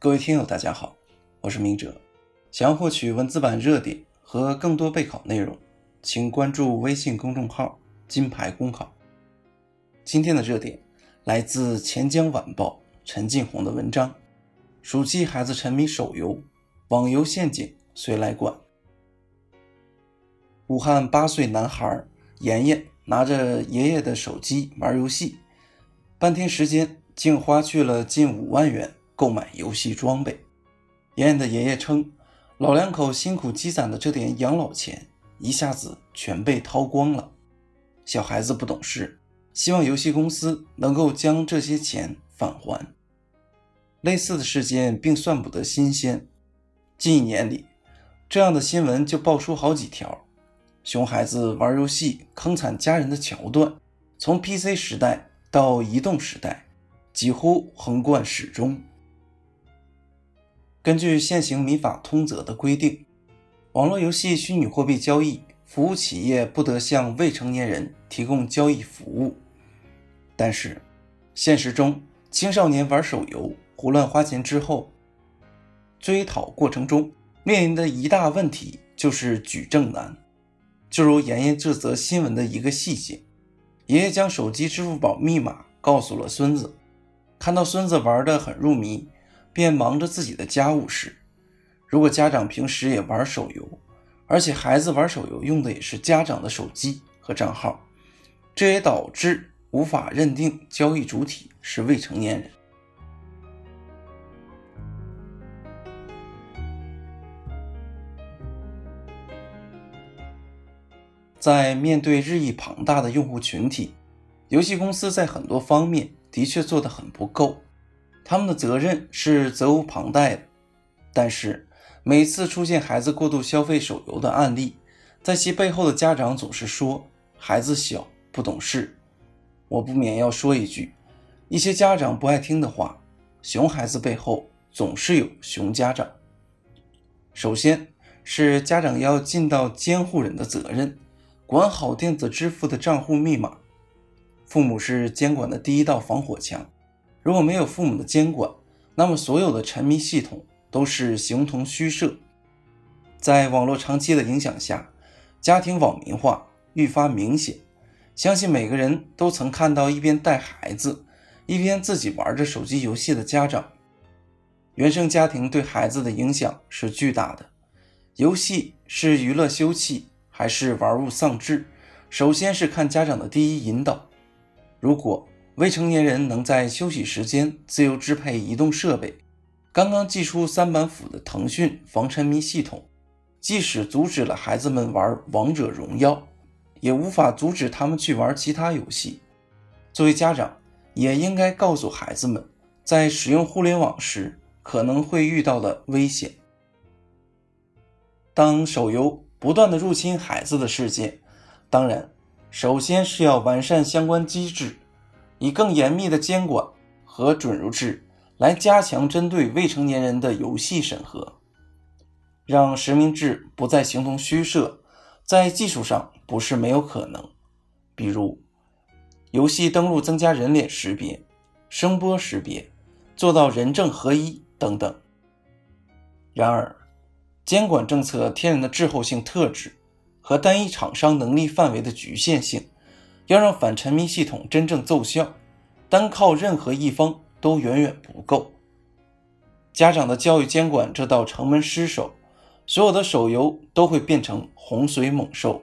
各位听友，大家好，我是明哲。想要获取文字版热点和更多备考内容，请关注微信公众号“金牌公考”。今天的热点来自钱江晚报陈进红的文章：暑期孩子沉迷手游，网游陷阱谁来管？武汉八岁男孩妍妍拿着爷爷的手机玩游戏，半天时间竟花去了近五万元。购买游戏装备，妍妍的爷爷称，老两口辛苦积攒的这点养老钱一下子全被掏光了。小孩子不懂事，希望游戏公司能够将这些钱返还。类似的事件并算不得新鲜，近一年里，这样的新闻就爆出好几条。熊孩子玩游戏坑惨家人的桥段，从 PC 时代到移动时代，几乎横贯始终。根据现行民法通则的规定，网络游戏虚拟货币交易服务企业不得向未成年人提供交易服务。但是，现实中青少年玩手游胡乱花钱之后，追讨过程中面临的一大问题就是举证难。就如妍妍这则新闻的一个细节：爷爷将手机支付宝密码告诉了孙子，看到孙子玩得很入迷。便忙着自己的家务事。如果家长平时也玩手游，而且孩子玩手游用的也是家长的手机和账号，这也导致无法认定交易主体是未成年人。在面对日益庞大的用户群体，游戏公司在很多方面的确做得很不够。他们的责任是责无旁贷的，但是每次出现孩子过度消费手游的案例，在其背后的家长总是说孩子小不懂事。我不免要说一句，一些家长不爱听的话：熊孩子背后总是有熊家长。首先是家长要尽到监护人的责任，管好电子支付的账户密码。父母是监管的第一道防火墙。如果没有父母的监管，那么所有的沉迷系统都是形同虚设。在网络长期的影响下，家庭网民化愈发明显。相信每个人都曾看到一边带孩子，一边自己玩着手机游戏的家长。原生家庭对孩子的影响是巨大的。游戏是娱乐休憩还是玩物丧志，首先是看家长的第一引导。如果未成年人能在休息时间自由支配移动设备。刚刚寄出三板斧的腾讯防沉迷系统，即使阻止了孩子们玩王者荣耀，也无法阻止他们去玩其他游戏。作为家长，也应该告诉孩子们，在使用互联网时可能会遇到的危险。当手游不断的入侵孩子的世界，当然，首先是要完善相关机制。以更严密的监管和准入制来加强针对未成年人的游戏审核，让实名制不再形同虚设，在技术上不是没有可能，比如游戏登录增加人脸识别、声波识别，做到人证合一等等。然而，监管政策天然的滞后性特质和单一厂商能力范围的局限性。要让反沉迷系统真正奏效，单靠任何一方都远远不够。家长的教育监管这道城门失守，所有的手游都会变成洪水猛兽，